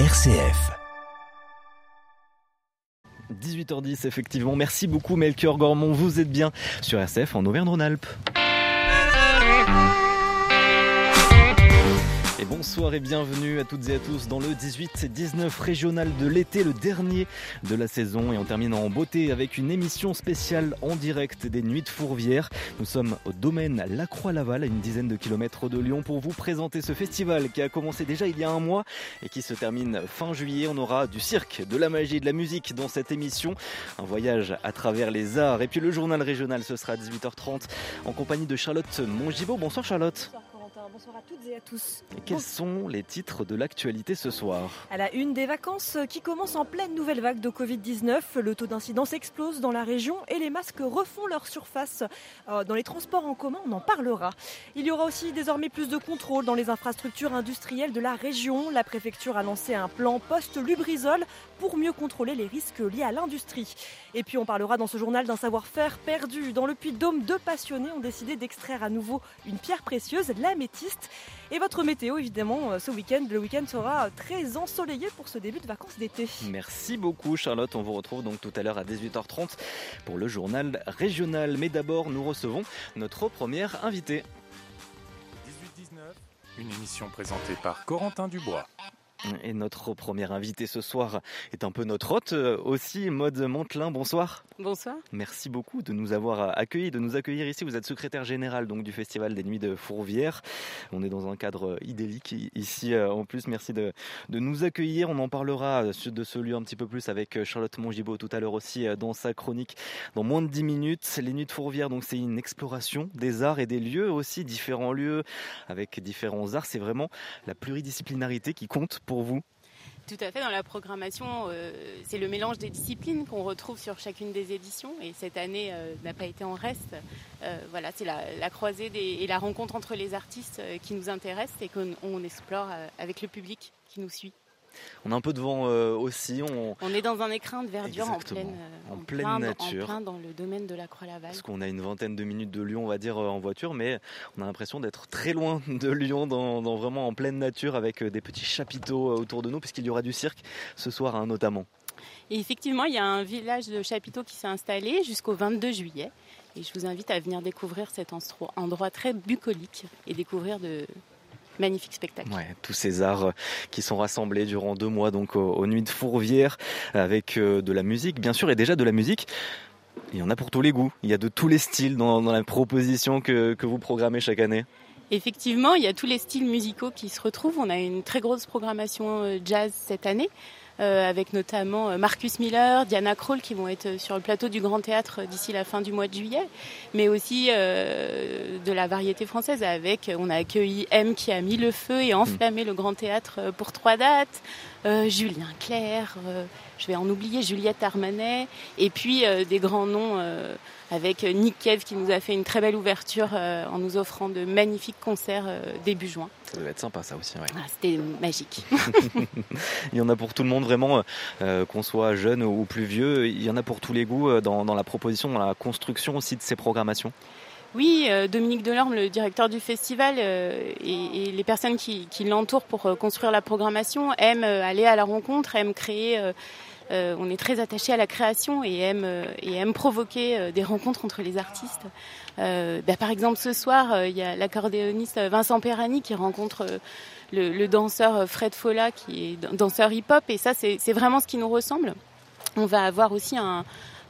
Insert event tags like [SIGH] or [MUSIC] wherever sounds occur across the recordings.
RCF. 18h10 effectivement. Merci beaucoup Melchior Gormont. Vous êtes bien sur RCF en Auvergne-Rhône-Alpes. Et bonsoir et bienvenue à toutes et à tous dans le 18-19 régional de l'été, le dernier de la saison. Et on termine en beauté avec une émission spéciale en direct des Nuits de Fourvière. Nous sommes au domaine La Croix-Laval, à une dizaine de kilomètres de Lyon, pour vous présenter ce festival qui a commencé déjà il y a un mois et qui se termine fin juillet. On aura du cirque, de la magie, de la musique dans cette émission. Un voyage à travers les arts. Et puis le journal régional, ce sera à 18h30 en compagnie de Charlotte Mongibaud. Bonsoir Charlotte. Bonsoir à toutes et à tous. Et quels sont les titres de l'actualité ce soir À la une des vacances qui commencent en pleine nouvelle vague de Covid-19, le taux d'incidence explose dans la région et les masques refont leur surface. Euh, Dans les transports en commun, on en parlera. Il y aura aussi désormais plus de contrôle dans les infrastructures industrielles de la région. La préfecture a lancé un plan post-Lubrizol pour mieux contrôler les risques liés à l'industrie. Et puis on parlera dans ce journal d'un savoir-faire perdu. Dans le Puy-de-Dôme, deux passionnés ont décidé d'extraire à nouveau une pierre précieuse, l'améthyste. Et votre météo, évidemment, euh, ce week-end, le week-end sera très ensoleillé pour ce début de vacances d'été. Merci beaucoup Charlotte, on vous retrouve donc tout à l'heure à 18h30 pour le journal régional. Mais d'abord, nous recevons notre première invitée. 18-19, une émission présentée par Corentin Dubois. Et notre première invitée ce soir est un peu notre hôte euh, aussi, Maude Montelin. Bonsoir. Bonsoir. Merci beaucoup de nous avoir accueillis, de nous accueillir ici. Vous êtes secrétaire général donc du Festival des Nuits de Fourvière. On est dans un cadre idyllique i- ici. euh, En plus, merci de, de nous accueillir. On en parlera euh, de ce lieu un petit peu plus avec euh, Charlotte Mongibaud tout à l'heure aussi euh, dans sa chronique dans moins de 10 minutes. Les Nuits de Fourvière, donc c'est une exploration des arts et des lieux aussi, différents lieux avec différents arts. C'est vraiment la pluridisciplinarité qui compte pour vous. Tout à fait, dans la programmation, euh, c'est le mélange des disciplines qu'on retrouve sur chacune des éditions. Et cette année euh, n'a pas été en reste. Euh, voilà, c'est la, croisée et la rencontre entre les artistes qui nous intéressent et qu'on on explore avec le public qui nous suit. On a un peu de vent euh, aussi. On, On est dans un écrin de verdure en pleine, euh, En pleine plein- nature. En plein dans le domaine de la Croix-Laval. Parce qu'on a une vingtaine de minutes de Lyon, on va dire, euh, en voiture, mais on a l'impression d'être très loin [LAUGHS] de Lyon, dans, dans vraiment en pleine nature, avec euh, des petits chapiteaux euh, autour de nous, puisqu'il y aura du cirque ce soir hein, notamment. Et effectivement, il y a un village de chapiteaux qui s'est installé jusqu'au 22 juillet. Et je vous invite à venir découvrir cet endroit très bucolique et découvrir de magnifiques spectacles. Ouais, tous ces arts euh, qui sont rassemblés durant deux mois donc aux, aux nuits de Fourvière, avec euh, de la musique, bien sûr, et déjà de la musique. Il y en a pour tous les goûts. Il y a de tous les styles dans, dans la proposition que, que vous programmez chaque année. Effectivement, il y a tous les styles musicaux qui se retrouvent. On a une très grosse programmation euh, jazz cette année, avec notamment euh, Marcus Miller, Diana Krall qui vont être sur le plateau du Grand Théâtre d'ici la fin du mois de juillet, mais aussi euh, de la variété française avec, on a accueilli M qui a mis le feu et enflammé le Grand Théâtre euh, pour trois dates, euh, Julien Clerc, euh, je vais en oublier, Juliette Armanet, et puis euh, des grands noms euh, avec Nick Cave qui nous a fait une très belle ouverture euh, en nous offrant de magnifiques concerts euh, début juin. Ça doit être sympa ça aussi. ouais. Ah, C'était magique. [LAUGHS] Il y en a pour tout le monde vraiment, euh, qu'on soit jeune ou plus vieux. Il y en a pour tous les goûts euh, dans, dans la proposition, dans la construction aussi de ces programmations. Oui, euh, Dominique Delorme, le directeur du festival, euh, et, et les personnes qui, qui l'entourent pour euh, construire la programmation aiment euh, aller à la rencontre, aiment créer. Euh, on est très attaché à la création et aiment, euh, et aiment provoquer euh, des rencontres entre les artistes. Euh, bah, par exemple, ce soir, euh, il y a l'accordéoniste Vincent Perani qui rencontre le, le danseur Fred Folla, qui est dan- danseur hip-hop, et ça, c'est vraiment ce qui nous ressemble. On va avoir aussi un,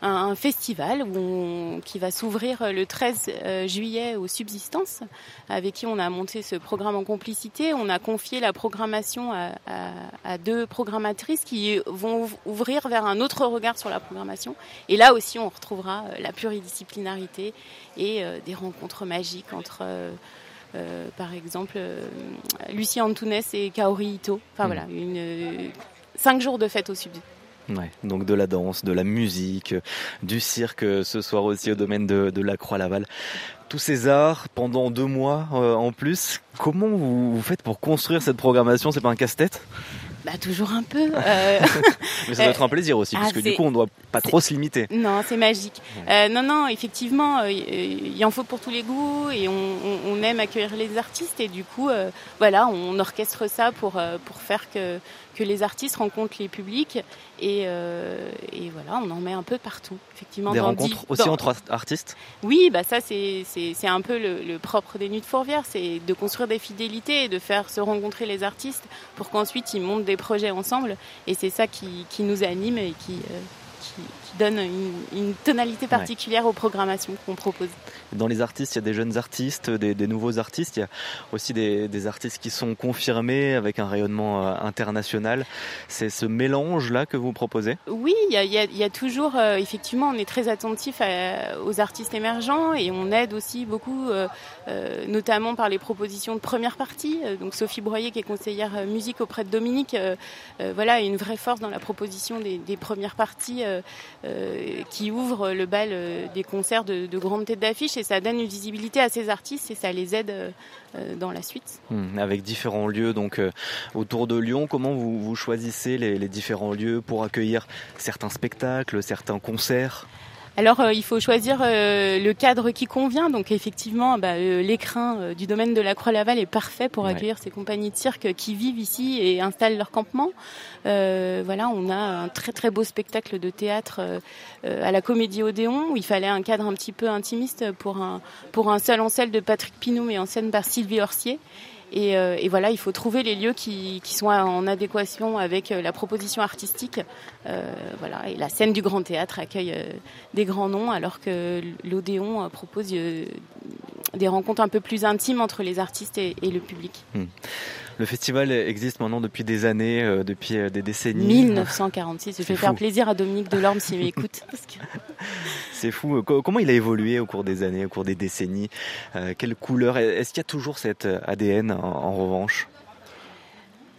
un, un festival où on- qui va s'ouvrir le 13 euh, juillet aux Subsistances, avec qui on a monté ce programme en complicité. On a confié la programmation à, à- à deux programmatrices qui vont ouv- ouvrir vers un autre regard sur la programmation. Et là aussi, on retrouvera euh, la pluridisciplinarité et euh, des rencontres magiques entre... euh, euh, par exemple, euh, Lucie Antunes et Kaori Ito. Enfin Mhm. voilà, une, euh, cinq jours de fête au Sub. Ouais, donc de la danse, de la musique, euh, du cirque euh, ce soir aussi au domaine de, de la Croix-Laval. Tous ces arts pendant deux mois euh, en plus. Comment vous, vous faites pour construire cette programmation? C'est pas un casse-tête? Bah, Toujours un peu. Euh. [LAUGHS] Mais ça doit être un plaisir aussi, parce ah, que du coup, on ne doit pas trop se limiter. Non, c'est magique. Euh, non, non, effectivement, euh, il en faut pour tous les goûts et on, aime accueillir les artistes et du coup, voilà, on orchestre ça pour, pour faire que que les artistes rencontrent les publics et, euh, et, voilà, on en met un peu partout. Effectivement, des rencontres aussi entre artistes Oui, bah ça c'est un peu le, propre des Nuits de Fourvière, c'est de construire des fidélités et de faire se rencontrer les artistes pour qu'ensuite ils montent des projets ensemble. Et c'est ça qui, qui, nous anime et qui, euh, qui, donne une, tonalité particulière aux programmations qu'on propose. Dans les artistes, il y a des jeunes artistes, des, nouveaux artistes, il y a aussi des, artistes qui sont confirmés avec un rayonnement euh, international. C'est ce mélange-là que vous proposez? Oui, il y a, toujours, euh, effectivement, on est très attentif aux artistes émergents et on aide aussi beaucoup, euh, notamment par les propositions de première partie. Donc Sophie Broyer, qui est conseillère musique auprès de Dominique, voilà, une vraie force dans la proposition des, premières parties qui ouvre le bal des concerts de, grandes têtes d'affiche ça donne une visibilité à ces artistes et ça les aide euh, dans la suite. Hmm, avec différents lieux donc autour de Lyon, comment vous choisissez les différents lieux pour accueillir certains spectacles, certains concerts? Alors euh, il faut choisir euh, le cadre qui convient. Donc effectivement, bah, euh, l'écrin du domaine de la Croix-Laval est parfait pour accueillir ces compagnies de cirque qui vivent ici et installent leur campement. voilà, on a un très très beau spectacle de théâtre à la Comédie Odéon où il fallait un cadre un petit peu intimiste pour un pour un seul en scène de Patrick Pinot et en scène par Sylvie Orsier. Euh, et, voilà, il faut trouver les lieux qui, sont en adéquation avec euh, la proposition artistique. Euh, voilà, et la scène du Grand Théâtre accueille des grands noms, alors que l'Odéon propose des rencontres un peu plus intimes entre les artistes et, le public. Hmm. Le festival existe maintenant depuis des années, euh, depuis euh, des décennies. 1946. Je vais faire plaisir à Dominique Delorme s'il m'écoute. [LAUGHS] C'est fou. Comment il a évolué au cours des années, au cours des décennies? Euh, Quelle couleur Est-ce qu'il y a toujours cet ADN en revanche?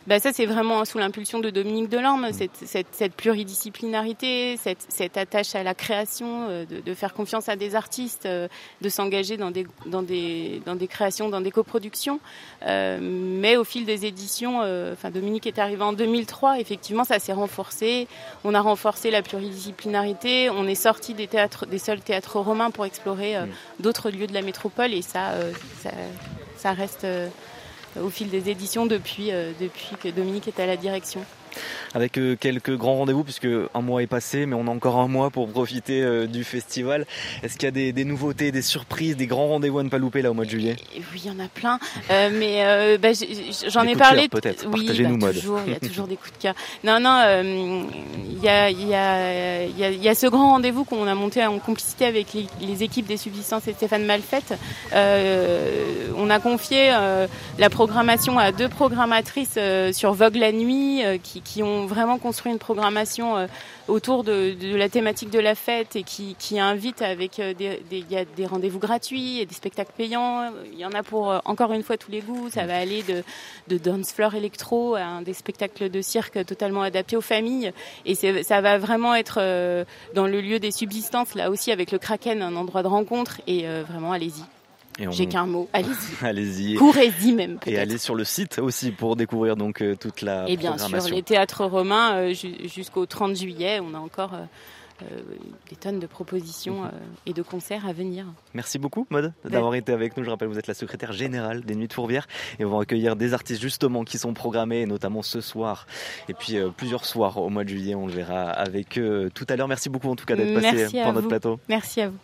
Bah ça c'est vraiment sous l'impulsion de Dominique Delorme, mm. cette, cette, cette pluridisciplinarité, cette, cette, attache à la création, euh, de, de, faire confiance à des artistes, euh, de s'engager dans des, dans, des, dans des créations, dans des coproductions. Euh, mais au fil des éditions, enfin Dominique est arrivé en 2003, effectivement ça s'est renforcé. On a renforcé la pluridisciplinarité, on est sorti des théâtres, des seuls théâtres romains pour explorer mm. d'autres lieux de la métropole et ça, ça, ça reste au fil des éditions depuis, euh, depuis que Dominique est à la direction avec euh, quelques grands rendez-vous puisque un mois est passé, mais on a encore un mois pour profiter euh, du festival. Est-ce qu'il y a des, nouveautés, des surprises, des grands rendez-vous à ne pas louper là au mois de juillet? Oui, il y en a plein, mais bah, j'en ai parlé. Peut-être. Oui, Partagez-nous bah, toujours. Il y a [LAUGHS] toujours des coups de cœur. Non, non, il y a, y, a, y, a, ce grand rendez-vous qu'on a monté en complicité avec les, équipes des subsistances et Stéphane Malfette. on a confié la programmation à deux programmatrices sur Vogue la nuit qui qui ont vraiment construit une programmation euh, autour de, la thématique de la fête et qui, invite avec euh, des rendez-vous gratuits et des spectacles payants. Il y en a pour euh, encore une fois tous les goûts. Ça va aller de, de dance floor électro à des spectacles de cirque totalement adaptés aux familles. Et ça va vraiment être dans le lieu des subsistances, là aussi avec le Kraken, un endroit de rencontre. Et vraiment, allez-y. J'ai qu'un mot. Allez-y. [LAUGHS] Allez-y. Courez-y même. Et allez sur le site aussi pour découvrir donc euh, toute la Et bien sûr, les théâtres romains euh, jusqu'au 30 juillet, on a encore euh, des tonnes de propositions mhm. et de concerts à venir. Merci beaucoup, Mode, d'avoir été avec nous. Je rappelle, vous êtes la secrétaire générale des Nuits de Fourvière et on va accueillir des artistes justement qui sont programmés, notamment ce soir et puis plusieurs soirs au mois de juillet. On le verra avec eux tout à l'heure. Merci beaucoup en tout cas d'être passé pour notre plateau. Merci à vous.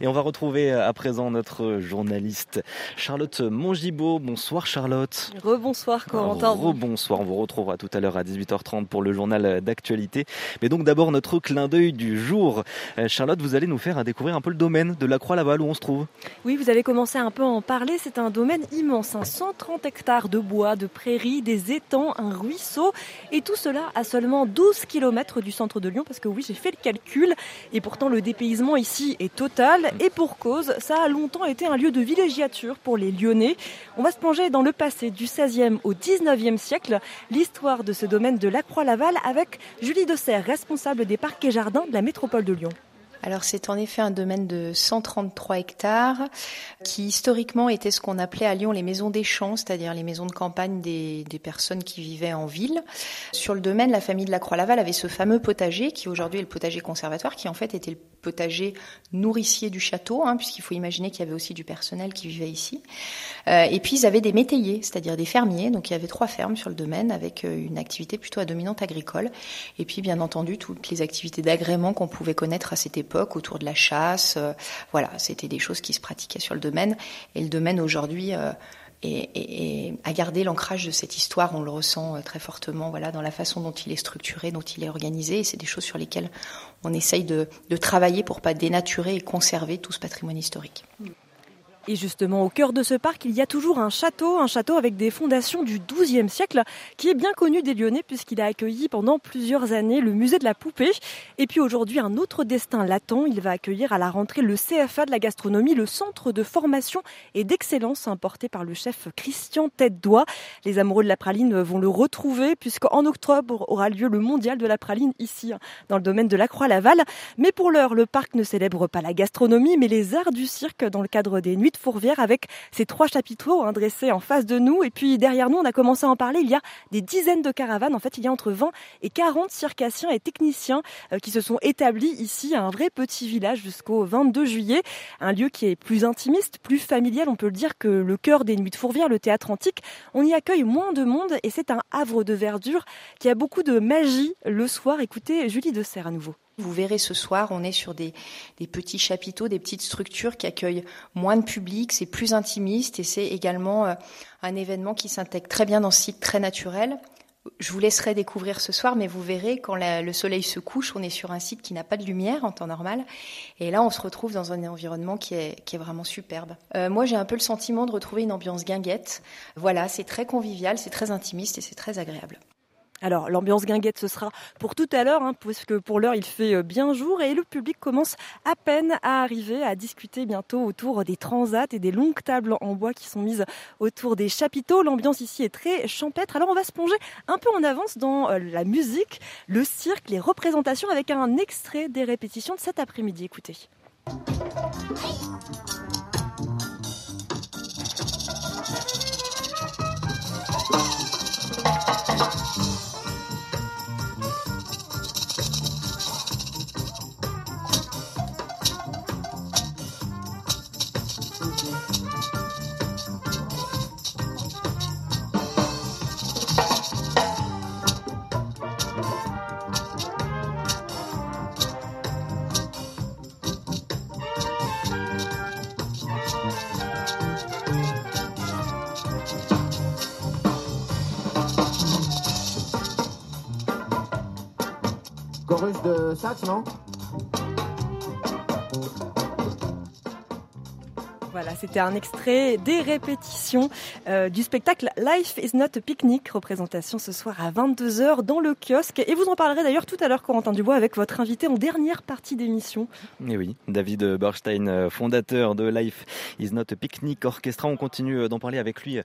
Et on va retrouver euh, à présent notre journaliste Charlotte Mongibaud. Bonsoir Charlotte. Rebonsoir Corentin. Rebonsoir, on vous retrouvera tout à l'heure à 18h30 pour le journal d'actualité. Mais donc d'abord notre clin d'œil du jour. Euh, Charlotte, vous allez nous faire découvrir un peu le domaine de la Croix-Laval où on se trouve. Oui, vous avez commencé un peu à en parler. C'est un domaine immense, 130 hectares de bois, de prairies, des étangs, un ruisseau. Et tout cela à seulement 12 km du centre de Lyon parce que oui, j'ai fait le calcul. Et pourtant le dépaysement ici est total et pour cause, ça a longtemps été un lieu de villégiature pour les Lyonnais. On va se plonger dans le passé du 16e au 19e siècle, l'histoire de ce domaine de la Croix-Laval avec Julie Dessert, responsable des parcs et jardins de la métropole de Lyon. Alors c'est en effet un domaine de 133 hectares qui historiquement était ce qu'on appelait à Lyon les maisons des champs, c'est-à-dire les maisons de campagne des, personnes qui vivaient en ville. Sur le domaine, la famille de la Croix-Laval avait ce fameux potager qui aujourd'hui est le potager conservatoire, qui en fait était le potager nourricier du château, hein, puisqu'il faut imaginer qu'il y avait aussi du personnel qui vivait ici. Euh, et puis ils avaient des métayers, c'est-à-dire des fermiers. Donc il y avait trois fermes sur le domaine avec euh, une activité plutôt à dominante agricole. Et puis bien entendu toutes les activités d'agrément qu'on pouvait connaître à cette époque autour de la chasse. Euh, voilà, c'était des choses qui se pratiquaient sur le domaine. Et le domaine aujourd'hui euh, et, a gardé l'ancrage de cette histoire. On le ressent euh, très fortement, voilà, dans la façon dont il est structuré, dont il est organisé. Et c'est des choses sur lesquelles on essaye de, de travailler pour pas dénaturer et conserver tout ce patrimoine historique. Et justement, au cœur de ce parc, il y a toujours un château, un château avec des fondations du XIIe siècle, qui est bien connu des Lyonnais puisqu'il a accueilli pendant plusieurs années le musée de la poupée. Et puis aujourd'hui, un autre destin l'attend. Il va accueillir à la rentrée le CFA de la gastronomie, le centre de formation et d'excellence importé par le chef Christian Tête-Doigt. Les amoureux de la praline vont le retrouver puisqu'en octobre aura lieu le mondial de la praline ici, dans le domaine de la Croix-Laval. Mais pour l'heure, le parc ne célèbre pas la gastronomie, mais les arts du cirque dans le cadre des nuits Fourvière avec ces trois chapiteaux hein, dressés en face de nous. Et puis derrière nous, on a commencé à en parler, il y a des dizaines de caravanes. En fait, il y a entre 20 et 40 circassiens et techniciens euh, qui se sont établis ici, un vrai petit village jusqu'au 22 juillet. Un lieu qui est plus intimiste, plus familial, on peut le dire, que le cœur des Nuits de Fourvière, le théâtre antique. On y accueille moins de monde et c'est un havre de verdure qui a beaucoup de magie le soir. Écoutez Julie de à nouveau. Vous verrez ce soir, on est sur des, petits chapiteaux, des petites structures qui accueillent moins de public, c'est plus intimiste et c'est également euh, un événement qui s'intègre très bien dans ce site très naturel. Je vous laisserai découvrir ce soir, mais vous verrez, quand le soleil se couche, on est sur un site qui n'a pas de lumière en temps normal. Et là, on se retrouve dans un environnement qui est, vraiment superbe. Euh, moi, j'ai un peu le sentiment de retrouver une ambiance guinguette. Voilà, c'est très convivial, c'est très intimiste et c'est très agréable. Alors l'ambiance guinguette ce sera pour tout à l'heure, hein, puisque pour l'heure il fait euh, bien jour et le public commence à peine à arriver, à discuter bientôt autour des transats et des longues tables en bois qui sont mises autour des chapiteaux. L'ambiance ici est très champêtre. Alors on va se plonger un peu en avance dans euh, la musique, le cirque, les représentations avec un extrait des répétitions de cet après-midi. Écoutez. Voilà, c'était un extrait des répétitions euh, du spectacle Life is not a picnic, représentation ce soir à 22h dans le kiosque. Et vous en parlerez d'ailleurs tout à l'heure, Corentin Dubois, avec votre invité en dernière partie d'émission. Et oui, David Borstein, euh, fondateur de Life is not a picnic orchestra. On continue euh, d'en parler avec lui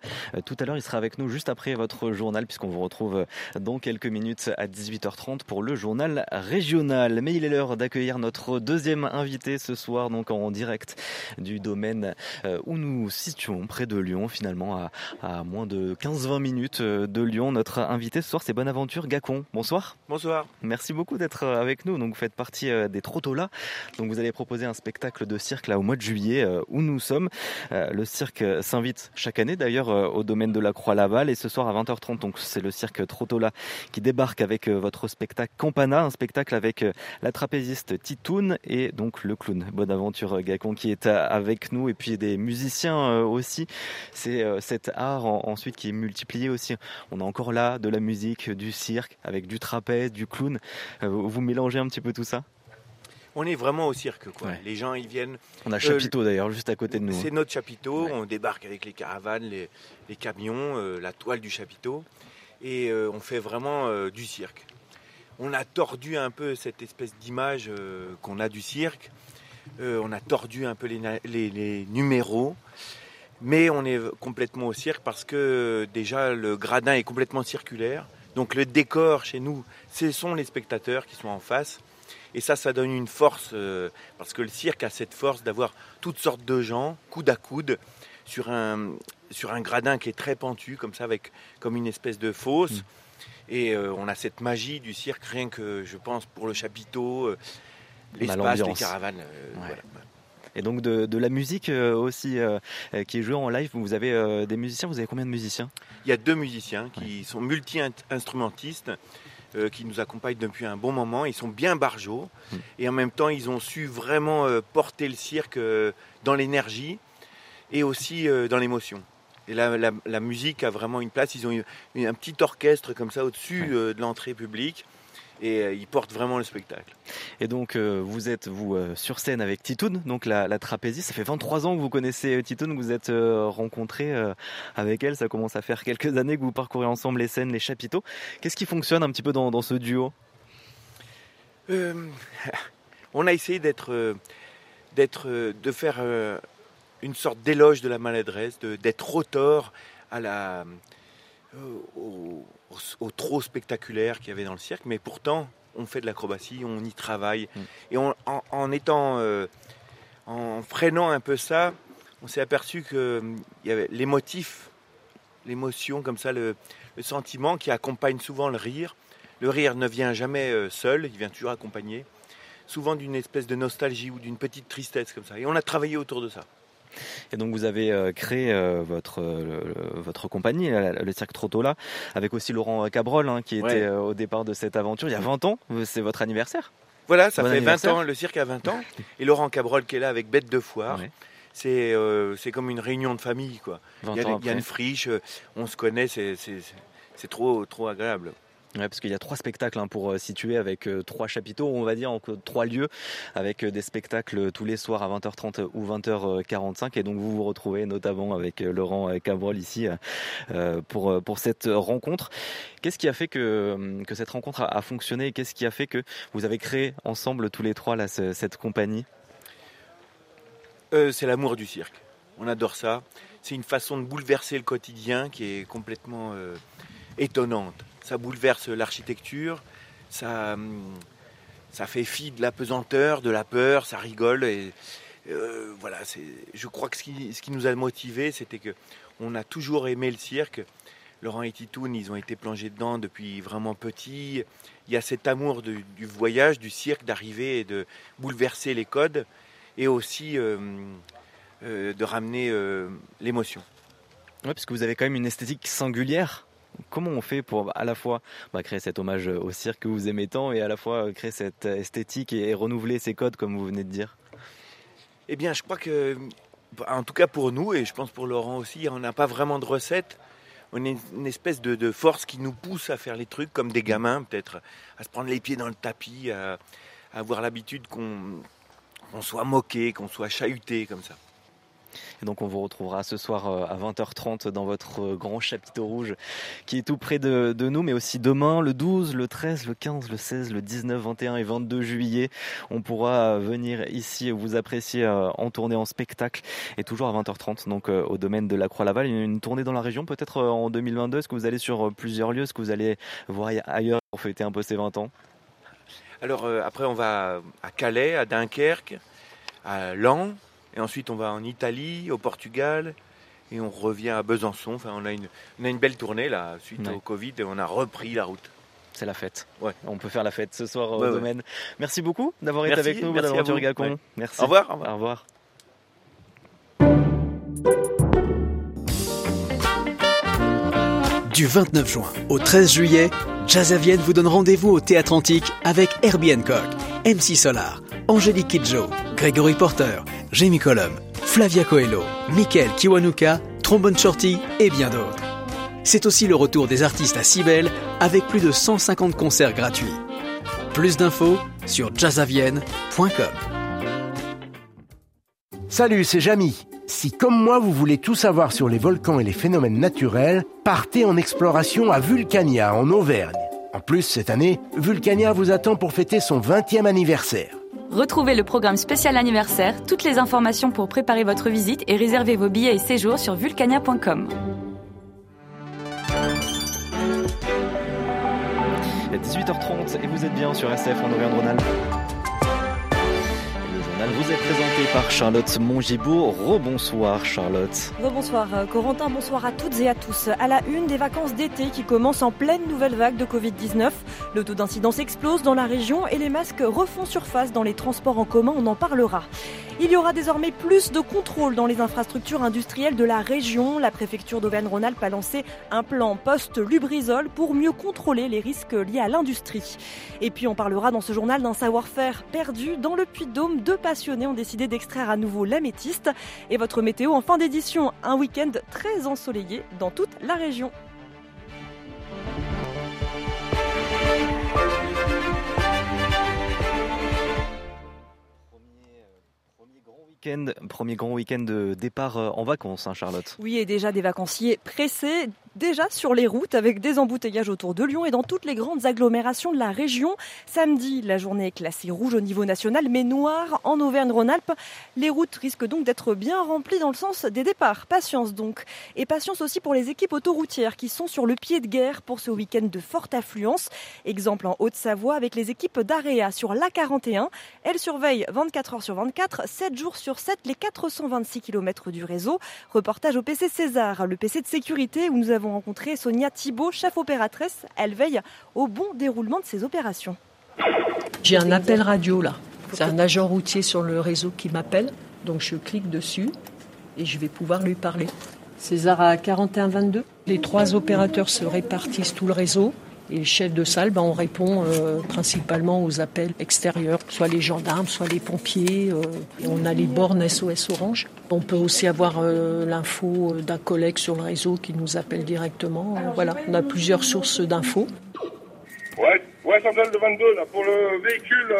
tout à l'heure. Il sera avec nous juste après votre journal, puisqu'on vous retrouve dans quelques minutes à 18h30 pour le journal régional. Mais il est l'heure d'accueillir notre deuxième invité ce soir, donc en direct du domaine où nous situons près de Lyon, finalement à, moins de 15-20 minutes euh, de Lyon. Notre invité ce soir, c'est Bonaventure Gacon. Bonsoir. Bonsoir. Merci beaucoup d'être euh, avec nous. Donc vous faites partie des Trottolas. Donc vous allez proposer un spectacle de cirque là au mois de juillet où nous sommes. Le cirque s'invite chaque année d'ailleurs au domaine de la Croix-Laval et ce soir à 20h30 donc c'est le cirque Trottola qui débarque avec votre spectacle Campana, un spectacle avec la trapéziste Titoun et donc le clown Bonaventure Gacon qui est avec nous et puis des musiciens euh, aussi. C'est euh, cet art ensuite qui est multiplié aussi. On a encore là de la musique, du cirque, avec du trapèze, du clown. Euh, vous mélangez un petit peu tout ça? On est vraiment au cirque. Quoi. Les gens, ils viennent. On a chapiteau d'ailleurs, juste à côté de nous. C'est notre chapiteau. On débarque avec les caravanes, les, camions, la toile du chapiteau. Et on fait vraiment du cirque. On a tordu un peu cette espèce d'image qu'on a du cirque. Euh, on a tordu un peu les, numéros. Mais on est complètement au cirque parce que déjà le gradin est complètement circulaire. Donc le décor chez nous, ce sont les spectateurs qui sont en face. Et ça, ça donne une force, euh, parce que le cirque a cette force d'avoir toutes sortes de gens, coude à coude, sur un, sur un gradin qui est très pentu, comme ça, avec comme une espèce de fosse. Mm. Et euh, on a cette magie du cirque, rien que, je pense, pour le chapiteau, euh, l'espace, les caravanes. Et donc de, la musique aussi qui est jouée en live. Vous avez des musiciens, vous avez combien de musiciens? Il y a deux musiciens qui sont multi-instrumentistes. Euh, qui nous accompagnent depuis un bon moment. Ils sont bien barjots mm. et en même temps, ils ont su vraiment euh, porter le cirque euh, dans l'énergie et aussi dans l'émotion. Et là, la, musique a vraiment une place. Ils ont un petit orchestre comme ça au-dessus de l'entrée publique et euh, il porte vraiment le spectacle. Et donc euh, vous êtes vous euh, sur scène avec Titoun, donc la, la, trapéziste. Ça fait 23 ans que vous connaissez Titoun, vous êtes rencontré avec elle. Ça commence à faire quelques années que vous parcourez ensemble les scènes, les chapiteaux. Qu'est-ce qui fonctionne un petit peu dans, ce duo? [LAUGHS] On a essayé d'être, d'être, de faire une sorte d'éloge de la maladresse, d'être auteur à la, au, au, trop spectaculaire qu'il y avait dans le cirque, mais pourtant, on fait de l'acrobatie, on y travaille. Mm. Et en, étant, euh, en freinant un peu ça, on s'est aperçu que il y avait les motifs, l'émotion, comme ça, le, sentiment qui accompagne souvent le rire. Le rire ne vient jamais euh, seul, il vient toujours accompagné, souvent d'une espèce de nostalgie ou d'une petite tristesse comme ça. Et on a travaillé autour de ça. Et donc vous avez euh, créé euh, votre votre compagnie, le Cirque Trottola, avec aussi Laurent Cabrol, hein, qui était euh, au départ de cette aventure il y a 20 ans. C'est votre anniversaire. Voilà, ça fait 20 ans, le cirque a 20 ans. Et Laurent Cabrol qui est là avec Bête de Foire. C'est c'est comme une réunion de famille. Quoi. Il y, a, il y a une friche, on se connaît, c'est trop, trop agréable. Parce qu'il y a trois spectacles hein, pour euh, situer avec euh, trois chapiteaux, on va dire, en trois lieux, avec euh, des spectacles tous les soirs à 20h30 ou 20h45. Et donc vous vous retrouvez notamment avec Laurent Cabrol ici pour, pour cette rencontre. Qu'est-ce qui a fait que, que cette rencontre a, fonctionné Qu'est-ce qui a fait que vous avez créé ensemble tous les trois cette compagnie? C'est l'amour du cirque. On adore ça. C'est une façon de bouleverser le quotidien qui est complètement étonnante ça bouleverse l'architecture, ça, ça fait fi de la pesanteur, de la peur, ça rigole. Et euh, voilà, je crois que ce qui, ce qui nous a motivés, c'était que on a toujours aimé le cirque. Laurent et Titoun, ils ont été plongés dedans depuis vraiment petit. Il y a cet amour du voyage, du cirque, d'arriver et de bouleverser les codes et aussi euh, euh, de ramener l'émotion. Oui, parce que vous avez quand même une esthétique singulière comment on fait pour à la fois bah, créer cet hommage au cirque que vous aimez tant et à la fois créer cette esthétique et, renouveler ces codes comme vous venez de dire? Eh bien, je crois que, en tout cas pour nous, et je pense pour Laurent aussi, on n'a pas vraiment de recette. On est une espèce de, force qui nous pousse à faire les trucs comme des gamins, peut-être, à se prendre les pieds dans le tapis, à, avoir l'habitude qu'on soit moqué, qu'on soit chahuté comme ça. Donc on vous retrouvera ce soir euh, à 20h30 dans votre euh, grand chapiteau rouge qui est tout près de, nous, mais aussi demain, le 12, le 13, le 15, le 16, le 19, 21 et 22 juillet. On pourra venir ici vous apprécier euh, en tournée en spectacle et toujours à 20h30 donc au domaine de la Croix-Laval. Une tournée dans la région peut-être en 2022. Est-ce que vous allez sur plusieurs lieux? Est-ce que vous allez voir ailleurs pour fêter un peu ces 20 ans? Alors après, on va à Calais, à Dunkerque, à Lens, et ensuite, on va en Italie, au Portugal, et on revient à Besançon. Enfin, on a une, une belle tournée là, suite au Covid, et on a repris la route. C'est la fête. Ouais. On peut faire la fête ce soir au domaine. Merci beaucoup d'avoir été avec nous, Madame Gacon. Merci. Au revoir. Au revoir. Du 29 juin au 13 juillet, Jazzavienne vous donne rendez-vous au Théâtre Antique avec Herbie Hancock, MC Solar, Angélique Kidjo, Gregory Porter, Jamie Colum, Flavia Coelho, Michael Kiwanuka, Trombone Shorty et bien d'autres. C'est aussi le retour des artistes à Cibel avec plus de 150 concerts gratuits. Plus d'infos sur jazzavienne.com. Salut, c'est Jamy. Si comme moi vous voulez tout savoir sur les volcans et les phénomènes naturels, partez en exploration à Vulcania en Auvergne. En plus, cette année, Vulcania vous attend pour fêter son 20e anniversaire. Retrouvez le programme spécial anniversaire, toutes les informations pour préparer votre visite et réserver vos billets et séjours sur vulcania.com. Il est 18h30 et vous êtes bien sur SF en Auvergne-Rhône-Alpes. Vous est présenté par Charlotte Mongibaud. Rebonsoir Charlotte. Rebonsoir euh, Corentin, bonsoir à toutes et à tous. À la une des vacances d'été qui commencent en pleine nouvelle vague de Covid-19, le taux d'incidence explose dans la région et les masques refont surface dans les transports en commun, on en parlera. Il y aura désormais plus de contrôle dans les infrastructures industrielles de la région. La préfecture d'Auvergne-Rhône-Alpes a lancé un plan post-Lubrizol pour mieux contrôler les risques liés à l'industrie. Et puis on parlera dans ce journal d'un savoir-faire perdu dans le Puy-de-Dôme. Deux passionnés ont décidé d'extraire à nouveau l'améthyste. Et votre météo en fin d'édition, un week-end très ensoleillé dans toute la région. Premier grand week-end de départ euh, en vacances, hein, Charlotte. Oui, et déjà des vacanciers pressés déjà sur les routes avec des embouteillages autour de Lyon et dans toutes les grandes agglomérations de la région. Samedi, la journée est classée rouge au niveau national mais noire en Auvergne-Rhône-Alpes. Les routes risquent donc d'être bien remplies dans le sens des départs. Patience donc. Et patience aussi pour les équipes autoroutières qui sont sur le pied de guerre pour ce week-end de forte affluence. Exemple en Haute-Savoie avec les équipes d'AREA sur l'A41. Elles surveillent 24 heures sur 24, 7 jours sur 7 les 426 km du réseau. Reportage au PC César, le PC de sécurité où nous avons rencontré Sonia Thibault, chef opératrice. Elle veille au bon déroulement de ces opérations. J'ai un appel radio là. C'est un agent routier sur le réseau qui m'appelle. Donc je clique dessus et je vais pouvoir lui parler. César à 4122. Les trois opérateurs se répartissent tout le réseau. Et le chef de salle, ben, on répond euh, principalement aux appels extérieurs, soit les gendarmes, soit les pompiers. Euh, et on a les bornes SOS Orange. On peut aussi avoir euh, l'info d'un collègue sur le réseau qui nous appelle directement. voilà, on a plusieurs sources d'infos. Ouais, ouais, centrale de 22, là, pour le véhicule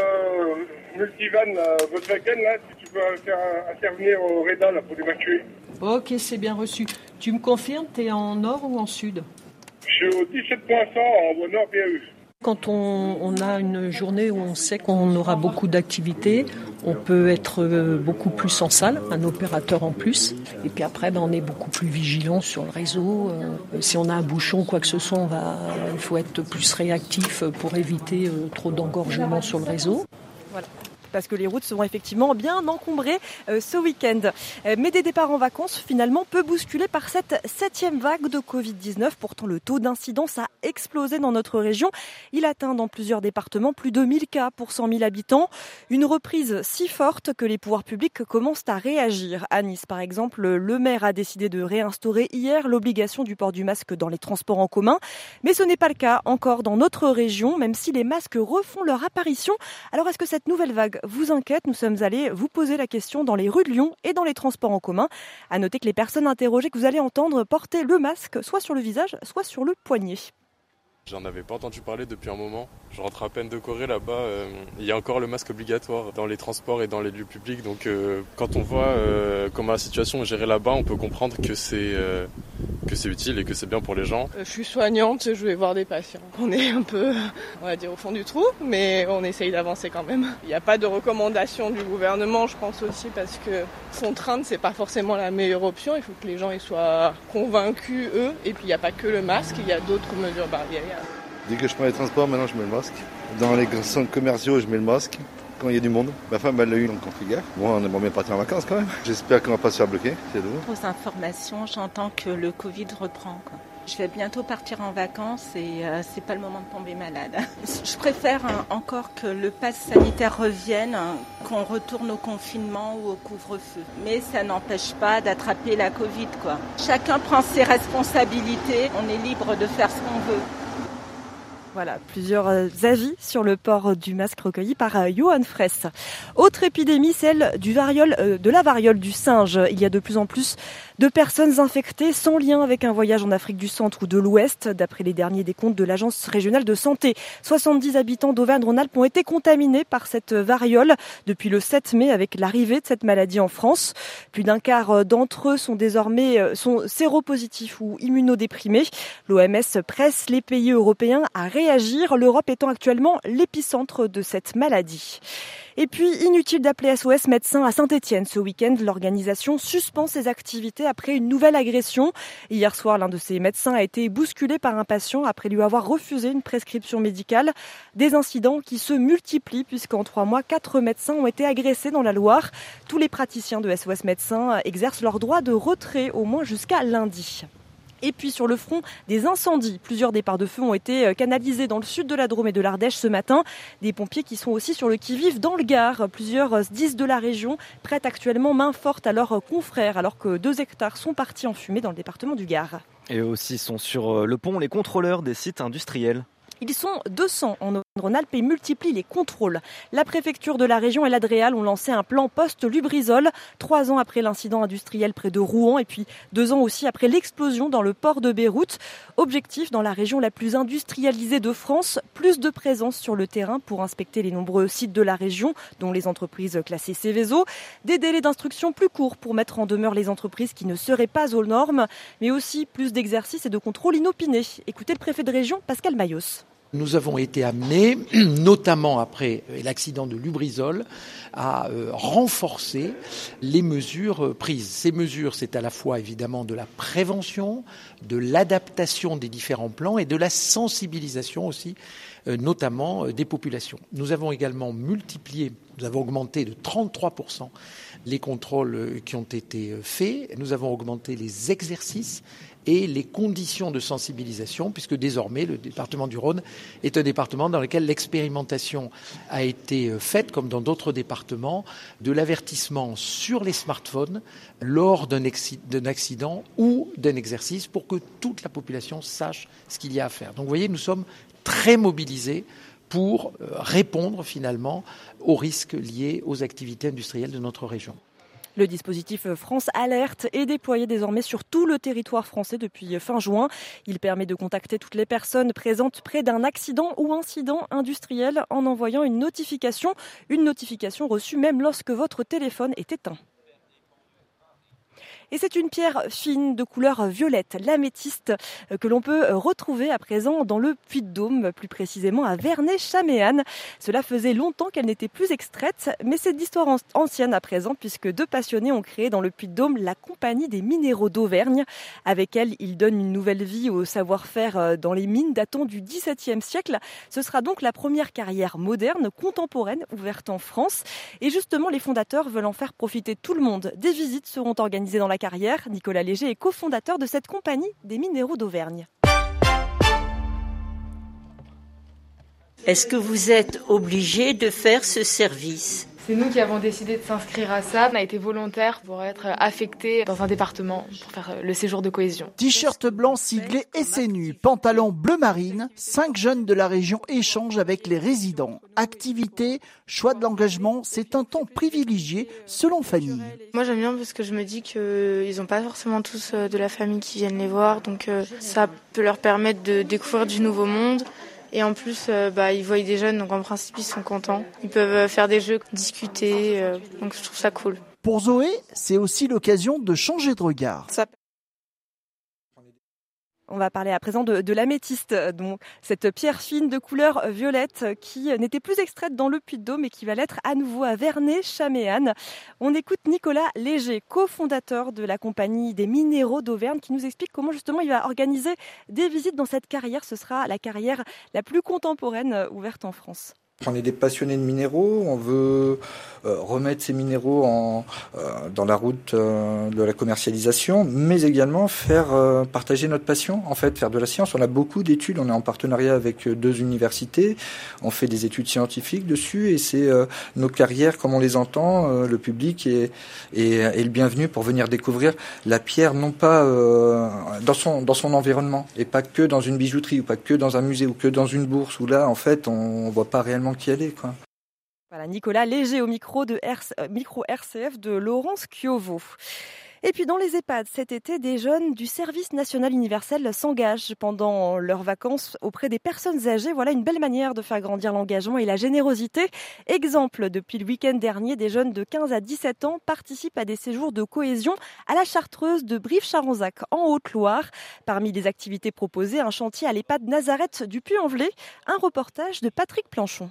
multivan, là, Volkswagen, là, si tu peux faire intervenir au REDA là, pour l'évacuer. Ok, c'est bien reçu. Tu me confirmes, tu es en nord ou en sud? Suis au 17.100 en. Quand on, a une journée où on sait qu'on aura beaucoup d'activités, on peut être euh, beaucoup plus en salle, un opérateur en plus. Et puis après, ben, on est beaucoup plus vigilant sur le réseau. Euh, si on a un bouchon, quoi que ce soit, il faut être plus réactif pour éviter euh, trop d'engorgement sur le réseau. Parce que les routes seront effectivement bien encombrées euh, ce week-end. Euh, mais des départs en vacances finalement peu bousculés par cette septième vague de Covid-19. Pourtant, le taux d'incidence a explosé dans notre région. Il atteint dans plusieurs départements plus de 1000 cas pour 100 000 habitants. Une reprise si forte que les pouvoirs publics commencent à réagir. À Nice, par exemple, le maire a décidé de réinstaurer hier l'obligation du port du masque dans les transports en commun. Mais ce n'est pas le cas encore dans notre région, même si les masques refont leur apparition. Alors est-ce que cette nouvelle vague vous inquiète, nous sommes allés vous poser la question dans les rues de Lyon et dans les transports en commun. À noter que les personnes interrogées que vous allez entendre portaient le masque soit sur le visage, soit sur le poignet. J'en avais pas entendu parler depuis un moment. Je rentre à peine de Corée là-bas. Euh, il y a encore le masque obligatoire dans les transports et dans les lieux publics. Donc euh, quand on voit euh, comment la situation est gérée là-bas, on peut comprendre que c'est utile et que c'est bien pour les gens. Je suis soignante, je vais voir des patients. On est un peu, on va dire, au fond du trou, mais on essaye d'avancer quand même. Il n'y a pas de recommandation du gouvernement, je pense aussi, parce que contrainte, c'est pas forcément la meilleure option. Il faut que les gens y soient convaincus, eux. Et puis il n'y a pas que le masque, il y a d'autres mesures barrières. Dès que je prends les transports, maintenant je mets le masque. Dans les centres commerciaux, je mets le masque quand il y a du monde. Ma femme, elle l'a eu, donc gaffe. Moi, on aimerait bien partir en vacances quand même. J'espère qu'on va pas se faire bloquer, c'est tout. Aux informations, j'entends que le Covid reprend. Je vais bientôt partir en vacances et euh, c'est pas le moment de tomber malade. [LAUGHS] Je préfère hein, encore que le pass sanitaire revienne, hein, qu'on retourne au confinement ou au couvre-feu. Mais ça n'empêche pas d'attraper la Covid, quoi. Chacun prend ses responsabilités. On est libre de faire ce qu'on veut. Voilà, plusieurs euh, avis sur le port du masque recueillis par euh, Johan Fraisse. Autre épidémie, celle du variole, euh, de la variole du singe. Il y a de plus en plus de personnes infectées sans lien avec un voyage en Afrique du Centre ou de l'Ouest, d'après les derniers décomptes de l'Agence régionale de santé. 70 habitants d'Auvergne-Rhône-Alpes ont été contaminés par cette variole depuis le 7 mai avec l'arrivée de cette maladie en France. Plus d'un quart d'entre eux sont désormais séropositifs ou immunodéprimés. L'OMS presse les pays européens à réagir l'Europe étant actuellement l'épicentre de cette maladie. Et puis, inutile d'appeler SOS médecins à Saint-Etienne ce week-end. L'organisation suspend ses activités après une nouvelle agression. Hier soir, l'un de ses médecins a été bousculé par un patient après lui avoir refusé une prescription médicale. Des incidents qui se multiplient puisqu'en trois mois, quatre médecins ont été agressés dans la Loire. Tous les praticiens de SOS médecins exercent leur droit de retrait au moins jusqu'à lundi. Et puis sur le front des incendies, plusieurs départs de feu ont été euh, canalisés dans le sud de la Drôme et de l'Ardèche ce matin. Des pompiers qui sont aussi sur le qui-vive dans le Gard. Plusieurs euh, disent de la région prêtent actuellement main forte à leurs euh, confrères alors que deux hectares sont partis en fumée dans le département du Gard. Et aussi sont sur le pont les contrôleurs des sites industriels. Ils sont 200 en Rhône-Alpes et multiplient les contrôles. La préfecture de la région et l'Adréal ont lancé un plan post-Lubrizol, trois ans après l'incident industriel près de Rouen et puis deux ans aussi après l'explosion dans le port de Beyrouth. Objectif dans la région la plus industrialisée de France, plus de présence sur le terrain pour inspecter les nombreux sites de la région, dont les entreprises classées Céveso. Des délais d'instruction plus courts pour mettre en demeure les entreprises qui ne seraient pas aux normes, mais aussi plus d'exercices et de contrôles inopinés. Écoutez le préfet de région, Pascal Mayos. Nous avons été amenés, [CLEARS THROAT] notamment après l'accident de Lubrizol, à euh, renforcer les mesures euh, prises. Ces mesures, c'est à la fois évidemment de la prévention, de l'adaptation des différents plans et de la sensibilisation aussi, euh, notamment des populations. Nous avons également multiplié, nous avons augmenté de 33% les contrôles qui ont été faits, nous avons augmenté les exercices et les conditions de sensibilisation, puisque désormais le département du Rhône est un département dans lequel l'expérimentation a été euh, faite, comme dans d'autres départements, de l'avertissement sur les smartphones lors d'un accident ou d'un exercice pour que toute la population sache ce qu'il y a à faire. Donc vous voyez, nous sommes très mobilisés pour euh, répondre finalement aux risques liés aux activités industrielles de notre région. Le dispositif France Alerte est déployé désormais sur tout le territoire français depuis fin juin. Il permet de contacter toutes les personnes présentes près d'un accident ou incident industriel en envoyant une notification, une notification reçue même lorsque votre téléphone est éteint. Et c'est une pierre fine de couleur violette, l'améthyste, euh, que l'on peut euh, retrouver à présent dans le Puy-de-Dôme, plus précisément à Vernay-Chaméane. Cela faisait longtemps qu'elle n'était plus extraite, mais c'est d'histoire ancienne à présent, puisque deux passionnés ont créé dans le Puy-de-Dôme la Compagnie des minéraux d'Auvergne. Avec elle, ils donnent une nouvelle vie au savoir-faire euh, dans les mines datant du XVIIe siècle. Ce sera donc la première carrière moderne, contemporaine, ouverte en France. Et justement, les fondateurs veulent en faire profiter tout le monde. Des visites seront organisées dans la carrière, Nicolas Léger est cofondateur de cette compagnie des minéraux d'Auvergne. Est-ce que vous êtes obligé de faire ce service? C'est nous qui avons décidé de s'inscrire à ça. On a été volontaire pour être affecté dans un département pour faire le séjour de cohésion. T-shirt blanc siglé SNU, pantalon bleu marine. Cinq jeunes de la région échangent avec les résidents. Activité, choix de l'engagement, c'est un temps privilégié selon Fanny. Moi j'aime bien parce que je me dis qu'ils n'ont pas forcément tous euh, de la famille qui viennent les voir, donc euh, ça peut leur permettre de découvrir du nouveau monde. Et en plus, euh, bah, ils voient des jeunes, donc en principe, ils sont contents. Ils peuvent euh, faire des jeux, discuter, euh, donc je trouve ça cool. Pour Zoé, c'est aussi l'occasion de changer de regard. On va parler à présent de, l'améthyste, donc cette pierre fine de couleur violette qui n'était plus extraite dans le Puy-de-Dôme et qui va l'être à nouveau à Vernay-Chaméane. On écoute Nicolas Léger, cofondateur de la compagnie des minéraux d'Auvergne, qui nous explique comment justement il va organiser des visites dans cette carrière. Ce sera la carrière la plus contemporaine ouverte en France. On est des passionnés de minéraux, on veut euh, remettre ces minéraux en, euh, dans la route euh, de la commercialisation, mais également faire partager notre passion, en fait, faire de la science. On a beaucoup d'études, on est en partenariat avec deux universités, on fait des études scientifiques dessus, et c'est nos carrières, comme on les entend, le public est, est, le bienvenu pour venir découvrir la pierre, non pas dans, son, dans son environnement, et pas que dans une bijouterie, ou pas que dans un musée, ou que dans une bourse, où là, en fait, on voit pas réellement Voilà, Nicolas Léger au micro, de euh, micro RCF de Laurence Kiovo. Et puis dans les EHPAD, cet été, des jeunes du service national universel s'engagent pendant leurs vacances auprès des personnes âgées. Voilà une belle manière de faire grandir l'engagement et la générosité. Exemple, depuis le week-end dernier, des jeunes de 15 à 17 ans participent à des séjours de cohésion à la Chartreuse de Brive-Charonzac en Haute-Loire. Parmi les activités proposées, un chantier à l'EHPAD Nazareth du Puy-en-Velay, un reportage de Patrick Planchon.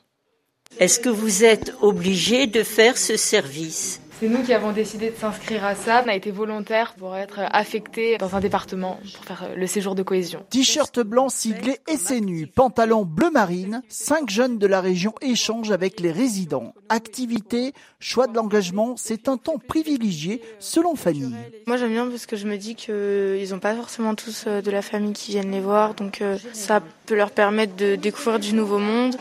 Est-ce que vous êtes obligé de faire ce service? C'est nous qui avons décidé de s'inscrire à ça. On a été volontaire pour être affecté dans un département pour faire le séjour de cohésion. T-shirt blanc siglé SNU, pantalon bleu marine, cinq jeunes de la région échangent avec les résidents. Activité, choix de l'engagement, c'est un temps privilégié selon Fanny. Moi j'aime bien parce que je me dis qu'ils n'ont pas forcément tous euh, de la famille qui viennent les voir, donc euh, ça peut leur permettre de découvrir du nouveau monde.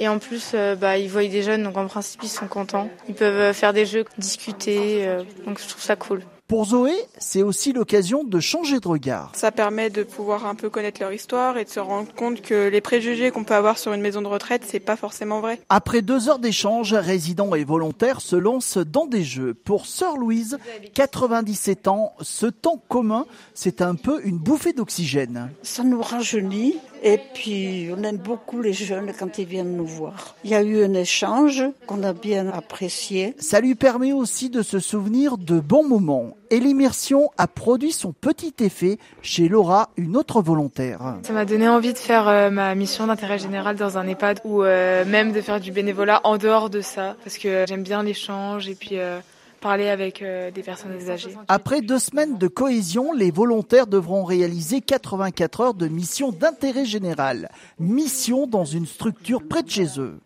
Et en plus, euh, bah, ils voient des jeunes, donc en principe, ils sont contents. Ils peuvent euh, faire des jeux, discuter, euh, donc je trouve ça cool. Pour Zoé, c'est aussi l'occasion de changer de regard. Ça permet de pouvoir un peu connaître leur histoire et de se rendre compte que les préjugés qu'on peut avoir sur une maison de retraite, c'est pas forcément vrai. Après deux heures d'échange, résidents et volontaires se lancent dans des jeux. Pour Sœur Louise, 97 ans, ce temps commun, c'est un peu une bouffée d'oxygène. Ça nous rajeunit et puis on aime beaucoup les jeunes quand ils viennent nous voir. Il y a eu un échange qu'on a bien apprécié. Ça lui permet aussi de se souvenir de bons moments et l'immersion a produit son petit effet chez Laura, une autre volontaire. Ça m'a donné envie de faire euh, ma mission d'intérêt général dans un EHPAD ou euh, même de faire du bénévolat en dehors de ça parce que j'aime bien l'échange et puis euh, parler avec des personnes âgées. Après deux semaines de cohésion, les volontaires devront réaliser 84 heures de mission d'intérêt général. Mission dans une structure près de chez eux.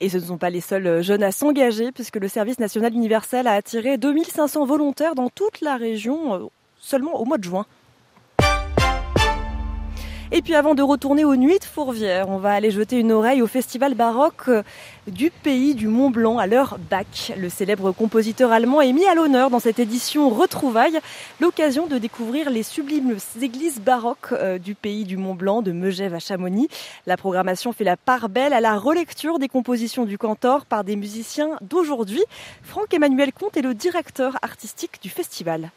Et ce ne sont pas les seuls euh, jeunes à s'engager, puisque le service national universel a attiré 2500 volontaires dans toute la région euh, seulement au mois de juin. Et puis avant de retourner aux Nuits de Fourvière, on va aller jeter une oreille au festival baroque du pays du Mont Blanc à l'heure Bach. Le célèbre compositeur allemand est mis à l'honneur dans cette édition Retrouvailles, l'occasion de découvrir les sublimes églises baroques euh, du pays du Mont Blanc, de Megève à Chamonix. La programmation fait la part belle à la relecture des compositions du cantor par des musiciens d'aujourd'hui. Franck-Emmanuel Comte est le directeur artistique du festival.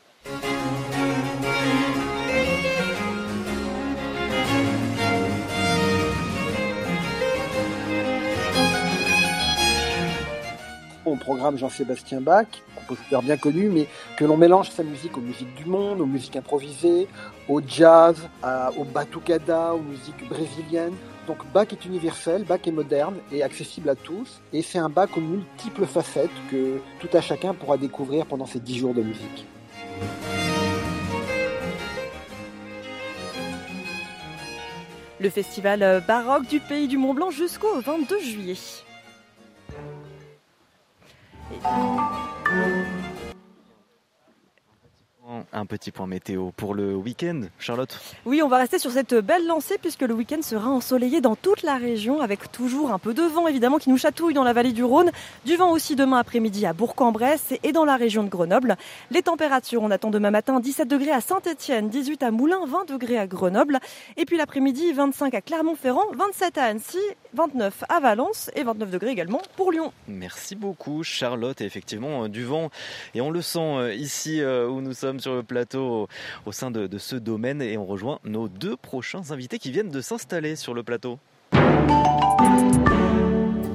On programme Jean-Sébastien Bach, compositeur bien connu, mais que l'on mélange sa musique aux musiques du monde, aux musiques improvisées, au jazz, au batucada, aux musiques brésiliennes. Donc Bach est universel, Bach est moderne et accessible à tous, et c'est un Bach aux multiples facettes que tout à chacun pourra découvrir pendant ces dix jours de musique. Le festival baroque du Pays du Mont Blanc jusqu'au 22 juillet. Thank you. Un petit point météo pour le week-end, Charlotte Oui, on va rester sur cette belle lancée puisque le week-end sera ensoleillé dans toute la région avec toujours un peu de vent évidemment qui nous chatouille dans la vallée du Rhône. Du vent aussi demain après-midi à Bourg-en-Bresse et dans la région de Grenoble. Les températures, on attend demain matin 17 degrés à Saint-Etienne, 18 à Moulins, 20 degrés à Grenoble. Et puis l'après-midi, 25 à Clermont-Ferrand, 27 à Annecy, 29 à Valence et 29 degrés également pour Lyon. Merci beaucoup Charlotte. Et effectivement, euh, du vent et on le sent euh, ici euh, où nous sommes sur le plateau au sein de, de ce domaine et on rejoint nos deux prochains invités qui viennent de s'installer sur le plateau.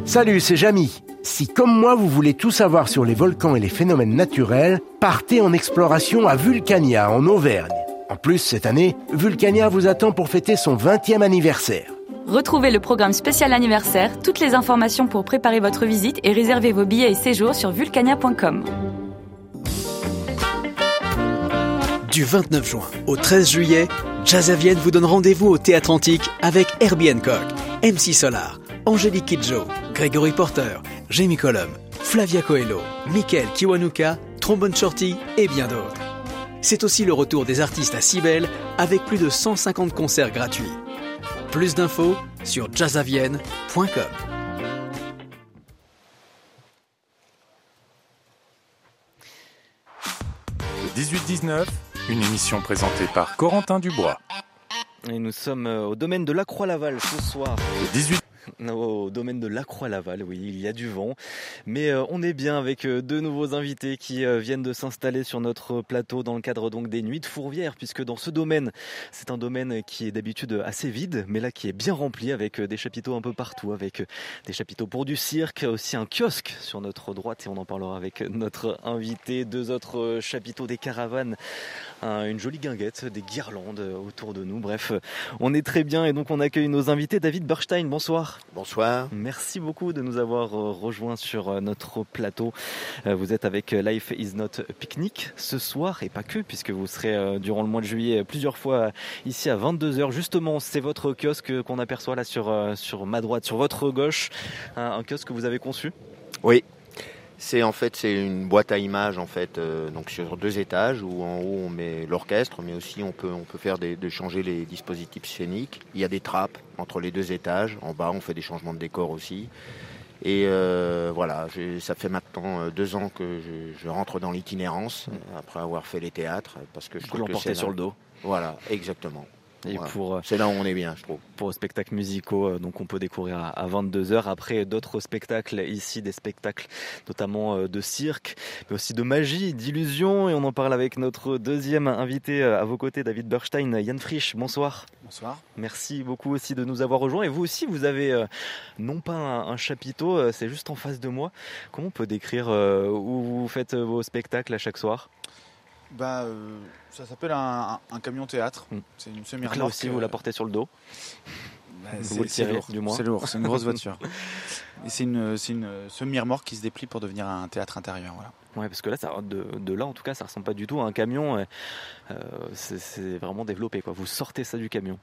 Salut, c'est Jamy. Si comme moi vous voulez tout savoir sur les volcans et les phénomènes naturels, partez en exploration à Vulcania en Auvergne. En plus, cette année, Vulcania vous attend pour fêter son 20e anniversaire. Retrouvez le programme spécial anniversaire, toutes les informations pour préparer votre visite et réserver vos billets et séjours sur vulcania.com. Du 29 juin au 13 juillet, Jazz vous donne rendez-vous au Théâtre Antique avec Herbie Hancock, MC Solar, Angélique Kidjo, Gregory Porter, Jamie Cullum, Flavia Coelho, Michael Kiwanuka, Trombone Shorty et bien d'autres. C'est aussi le retour des artistes à Cybelle avec plus de 150 concerts gratuits. Plus d'infos sur jazzavienne.com. Le 18-19, une émission présentée par Corentin Dubois. Et nous sommes euh, au domaine de la Croix-Laval ce soir. Le 18 [LAUGHS] Au domaine de la Croix-Laval, oui, il y a du vent. Mais euh, on est bien avec euh, deux nouveaux invités qui euh, viennent de s'installer sur notre plateau dans le cadre donc des Nuits de Fourvière, puisque dans ce domaine, c'est un domaine qui est d'habitude assez vide, mais là qui est bien rempli avec des chapiteaux un peu partout, avec des chapiteaux pour du cirque, aussi un kiosque sur notre droite, et on en parlera avec notre invité, deux autres chapiteaux des caravanes, une jolie guinguette, des guirlandes autour de nous. Bref, on est très bien et donc on accueille nos invités. David Berstein, bonsoir. Bonsoir. Merci beaucoup de nous avoir euh, rejoints sur euh, notre plateau. Euh, vous êtes avec Life is not picnic ce soir et pas que puisque vous serez durant le mois de juillet plusieurs fois ici à 22h. Justement, c'est votre kiosque qu'on aperçoit là sur, sur ma droite, sur votre gauche. Un, kiosque que vous avez conçu? Oui, c'est en fait c'est une boîte à images en fait donc sur deux étages où en haut on met l'orchestre mais aussi on peut on peut faire des, de changer les dispositifs scéniques. Il y a des trappes entre les deux étages. En bas on fait des changements de décor aussi. Et euh, voilà, ça fait maintenant euh, deux ans que je, rentre dans l'itinérance mm. après avoir fait les théâtres parce que je trouve que c'est sur le dos. Voilà, exactement. Et pour euh, c'est là où on est bien, je trouve. Pour les spectacles musicaux, euh, donc on peut découvrir à 22 h Après d'autres spectacles ici, des spectacles notamment euh, de cirque, mais aussi de magie, d'illusion. Et on en parle avec notre deuxième invité à vos côtés, David Berstein, Yann Frisch. Bonsoir. Bonsoir. Merci beaucoup aussi de nous avoir rejoints. Et vous aussi, vous avez non pas un, chapiteau, c'est juste en face de moi. Comment on peut décrire où vous faites vos spectacles à chaque soir? Bah, euh, ça s'appelle un, camion théâtre. Hmm. C'est une semi-remorque. Là aussi, vous la portez sur le dos. Bah, c'est lourd, du moins. C'est lourd, c'est une grosse [LAUGHS] voiture. Et c'est une, une semi-remorque qui se déplie pour devenir un théâtre intérieur. Voilà. Ouais, parce que là, ça, de, de, là, en tout cas, ça ressemble pas du tout à un camion. Euh, c'est vraiment développé. Quoi. Vous sortez ça du camion.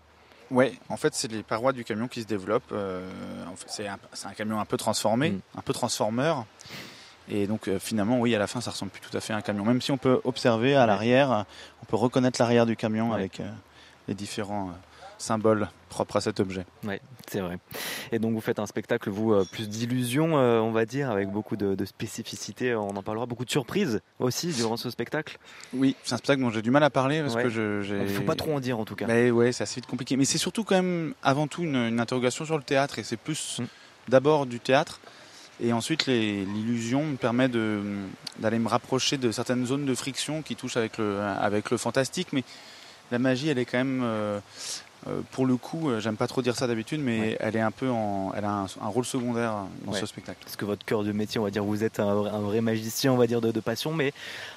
Ouais, en fait, c'est les parois du camion qui se développent. Euh, c'est un, un, camion un peu transformé, hmm. un peu transformeur. Et donc euh, finalement, oui, à la fin, ça ressemble plus tout à fait à un camion. Même si on peut observer à l'arrière, on peut reconnaître l'arrière du camion avec euh, les différents euh, symboles propres à cet objet. Oui, c'est vrai. Et donc vous faites un spectacle, vous, plus d'illusions, on va dire, avec beaucoup de, de spécificités, on en parlera, beaucoup de surprises aussi durant ce spectacle. Oui, c'est un spectacle dont j'ai du mal à parler parce que je... Il ne faut pas trop en dire en tout cas. Mais ouais, c'est assez vite compliqué. Mais c'est surtout quand même avant tout une, interrogation sur le théâtre et c'est plus mm. d'abord du théâtre et ensuite, l'illusion me permet d'aller me rapprocher de certaines zones de friction qui touchent avec le, avec le fantastique. Mais la magie, elle est quand même, euh, euh, pour le coup, euh, j'aime pas trop dire ça d'habitude, mais elle est un peu en, elle a un, rôle secondaire dans ce spectacle. Parce que votre cœur de métier, on va dire, vous êtes un, vrai magicien, on va dire, de, passion, mais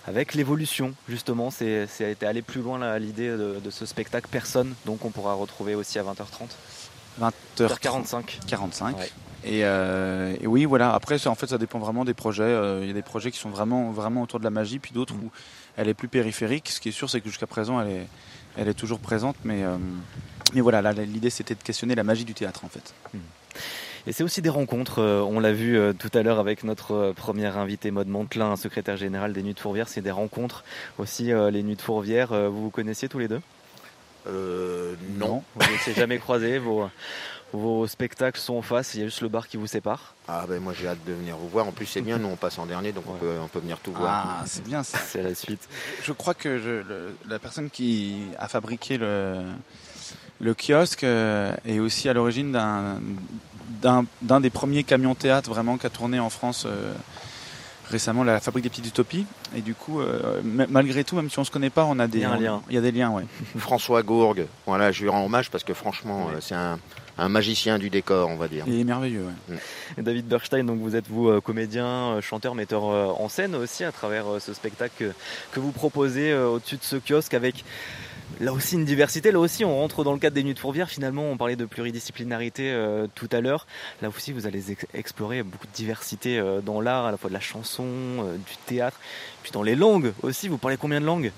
avec l'évolution, justement, c'est aller plus loin l'idée de, de, ce spectacle. Personne, donc on pourra retrouver aussi à 20h30. 20h45. 45. Euh, et, oui, voilà. Après, en fait, ça dépend vraiment des projets. Euh, il y a des projets qui sont vraiment, vraiment autour de la magie, puis d'autres où elle est plus périphérique. Ce qui est sûr, c'est que jusqu'à présent, elle est, elle est toujours présente. Mais, euh, mais voilà, l'idée, c'était de questionner la magie du théâtre, en fait. Hmm. Et c'est aussi des rencontres. on l'a vu tout à l'heure avec notre première invité, Maud Montelin, secrétaire général des Nuits de Fourvière. C'est des rencontres aussi, les Nuits de Fourvière. vous vous connaissiez tous les deux? Non. Vous ne s'est jamais croisés vos, vos spectacles sont en face, il y a juste le bar qui vous sépare. Ah ben moi j'ai hâte de venir vous voir. En plus c'est bien, nous on passe en dernier, donc on, peut, on peut venir tout voir. Ah c'est bien ça. C'est la suite. Je crois que la personne qui a fabriqué le, le kiosque euh, est aussi à l'origine d'un, d'un, des premiers camions théâtre vraiment qui a tourné en France. Euh, récemment la fabrique des petites utopies et du coup euh, malgré tout même si on se connaît pas on a des liens. il y a des liens ouais [LAUGHS] François Gourgue voilà je lui rends hommage parce que franchement c'est un un magicien du décor, on va dire. Il est merveilleux. Ouais. Mm. David Berstein, donc vous êtes vous euh, comédien, euh, chanteur, metteur euh, en scène aussi à travers ce spectacle que, vous proposez au-dessus de ce kiosque avec là aussi une diversité. Là aussi, on rentre dans le cadre des Nuits de Fourvière. Finalement, on parlait de pluridisciplinarité tout à l'heure. Là aussi, vous allez explorer beaucoup de diversité dans l'art, à la fois de la chanson, du théâtre, puis dans les langues aussi. Vous parlez combien de langues?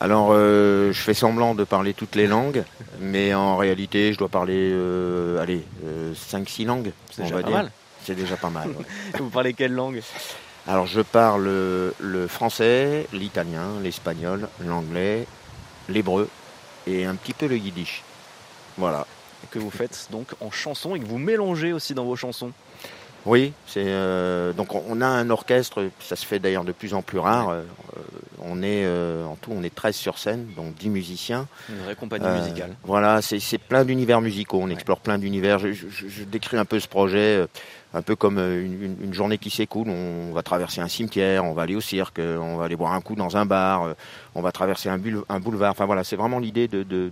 Alors, euh, je fais semblant de parler toutes les langues, mais en réalité, je dois parler, euh, allez, 5-6 euh, langues, on va dire. C'est déjà pas mal. [LAUGHS] Vous parlez quelle langue? Alors, je parle le français, l'italien, l'espagnol, l'anglais, l'hébreu et un petit peu le yiddish. Voilà. Que vous faites donc en chanson et que vous mélangez aussi dans vos chansons. Oui, c'est donc on a un orchestre, ça se fait d'ailleurs de plus en plus rare On est euh, en tout, on est 13 sur scène, donc 10 musiciens. Une vraie compagnie Euh, musicale. Voilà, c'est plein d'univers musicaux. On explore plein d'univers. Je, je- je décris un peu ce projet, euh, un peu comme euh, une, journée qui s'écoule. On va traverser un cimetière, on va aller au cirque, euh, on va aller boire un coup dans un bar, euh, on va traverser un, boulevard. Enfin voilà, c'est vraiment l'idée de,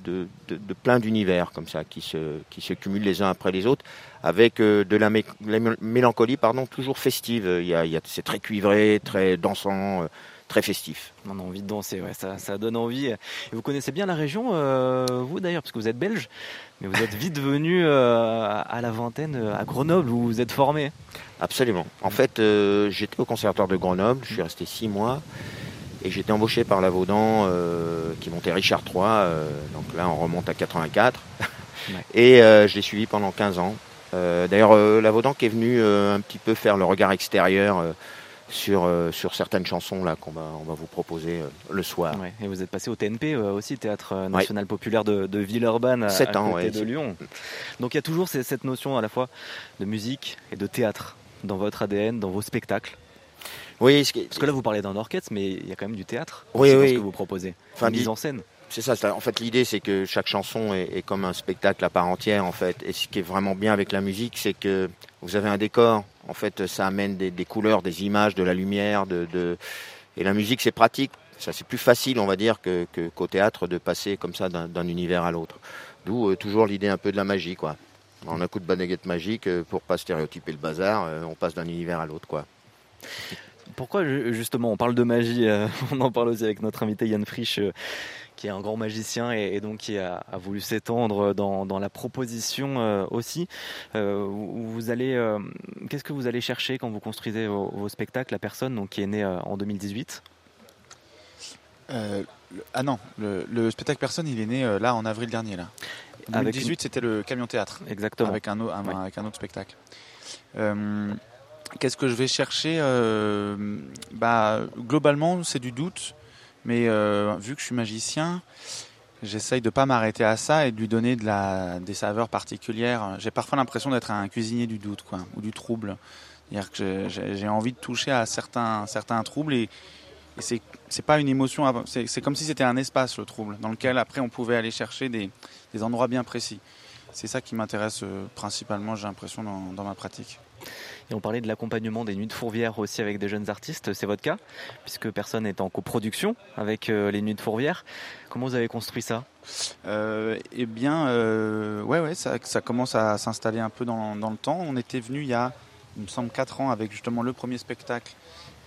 plein d'univers comme ça qui se, cumulent les uns après les autres, avec de la, mé- la mé- mélancolie, pardon, toujours festive. Il y a, c'est très cuivré, très dansant, très festif. On a envie de danser, ouais, ça, ça donne envie. Et vous connaissez bien la région, euh, vous d'ailleurs, parce que vous êtes belge, mais vous êtes [LAUGHS] vite venu euh, à la vingtaine euh, à Grenoble où vous êtes formé. Absolument. En fait, euh, j'étais au conservatoire de Grenoble, je suis resté six mois et j'étais embauché par la Vaudan euh, qui montait Richard III. donc là, on remonte à 84. [LAUGHS] Et je l'ai suivi pendant 15 ans. D'ailleurs, euh, la Vaudan qui est venue euh, un petit peu faire le regard extérieur sur, euh, sur certaines chansons là qu'on va, on va vous proposer euh, le soir. Ouais, et vous êtes passé au TNP euh, aussi, Théâtre euh, National Populaire de, de Villeurbanne, à, Sept à ans, côté ouais, de Lyon. Donc il y a toujours ces- cette notion à la fois de musique et de théâtre dans votre ADN, dans vos spectacles. Oui, ce qui- parce que là vous parlez d'un orchestre, mais il y a quand même du théâtre. Oui, oui. Ce que vous proposez. Enfin, mise en scène. C'est ça. En fait, l'idée, c'est que chaque chanson est, comme un spectacle à part entière, en fait. Et ce qui est vraiment bien avec la musique, c'est que vous avez un décor. En fait, ça amène des, couleurs, des images, de la lumière, et la musique, c'est pratique. Ça, c'est plus facile, on va dire, qu'au théâtre de passer comme ça d'un, univers à l'autre. D'où euh, toujours l'idée un peu de la magie, quoi. A un coup de baguette magique euh, pour pas stéréotyper le bazar. euh, on passe d'un univers à l'autre, quoi. Pourquoi ju- justement on parle de magie [LAUGHS] On en parle aussi avec notre invité Yann Frisch, qui est un grand magicien et, et donc qui a, a voulu s'étendre dans, dans la proposition euh, aussi. Euh, vous allez, euh, qu'est-ce que vous allez chercher quand vous construisez vos, vos spectacles La personne donc qui est née en 2018. Euh, le- ah non, le, le spectacle personne, il est né là en avril dernier. Là. En Avec 2018, une- c'était le camion théâtre. Exactement. Avec un, avec autre spectacle. Qu'est-ce que je vais chercher bah, Globalement, c'est du doute. Mais euh, vu que je suis magicien, j'essaye de pas m'arrêter à ça et de lui donner des saveurs particulières. J'ai parfois l'impression d'être un cuisinier du doute, quoi, ou du trouble. C'est-à-dire que j'ai- envie de toucher à certains, troubles et, et c'est pas une émotion, c'est comme si c'était un espace le trouble dans lequel après on pouvait aller chercher des, endroits bien précis. C'est ça qui m'intéresse euh, principalement, j'ai l'impression, dans ma pratique. Et on parlait de l'accompagnement des nuits de Fourvière aussi avec des jeunes artistes. C'est votre cas, puisque personne est en coproduction avec euh, les nuits de Fourvière. Comment vous avez construit ça? Euh, eh bien, euh, ouais, ouais, ça, ça commence à s'installer un peu dans, dans le temps. On était venu il y a, il me semble, 4 ans avec justement le premier spectacle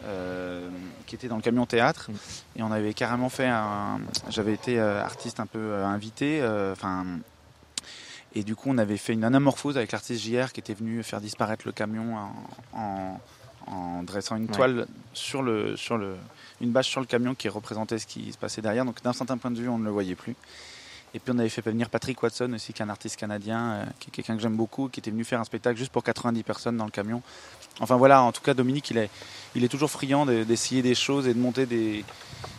euh, qui était dans le camion théâtre. Et on avait carrément fait un. J'avais été euh, artiste un peu euh, invité. Enfin. Et du coup, on avait fait une anamorphose avec l'artiste JR qui était venu faire disparaître le camion en, en- en dressant une Ouais. toile sur le, sur le, une bâche sur le camion qui représentait ce qui se passait derrière. Donc d'un certain point de vue, on ne le voyait plus. Et puis on avait fait venir Patrick Watson aussi, qui est un artiste canadien, euh, qui est quelqu'un que j'aime beaucoup, qui était venu faire un spectacle juste pour 90 personnes dans le camion. Enfin voilà, en tout cas Dominique, il est, il est toujours friand de- d'essayer des choses et de monter des,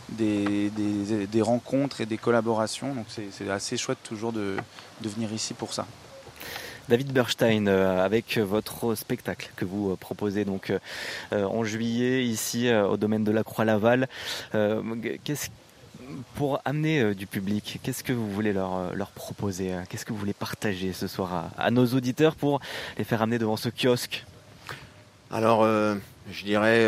des, des- rencontres et des collaborations. Donc c'est assez chouette toujours de, de venir ici pour ça. David Berstein, euh, avec votre spectacle que vous euh, proposez donc en juillet ici au domaine de la Croix-Laval. Qu'est-ce pour amener euh, du public, qu'est-ce que vous voulez leur, euh, proposer euh, Qu'est-ce que vous voulez partager ce soir à, nos auditeurs pour les faire amener devant ce kiosque? Alors, je dirais,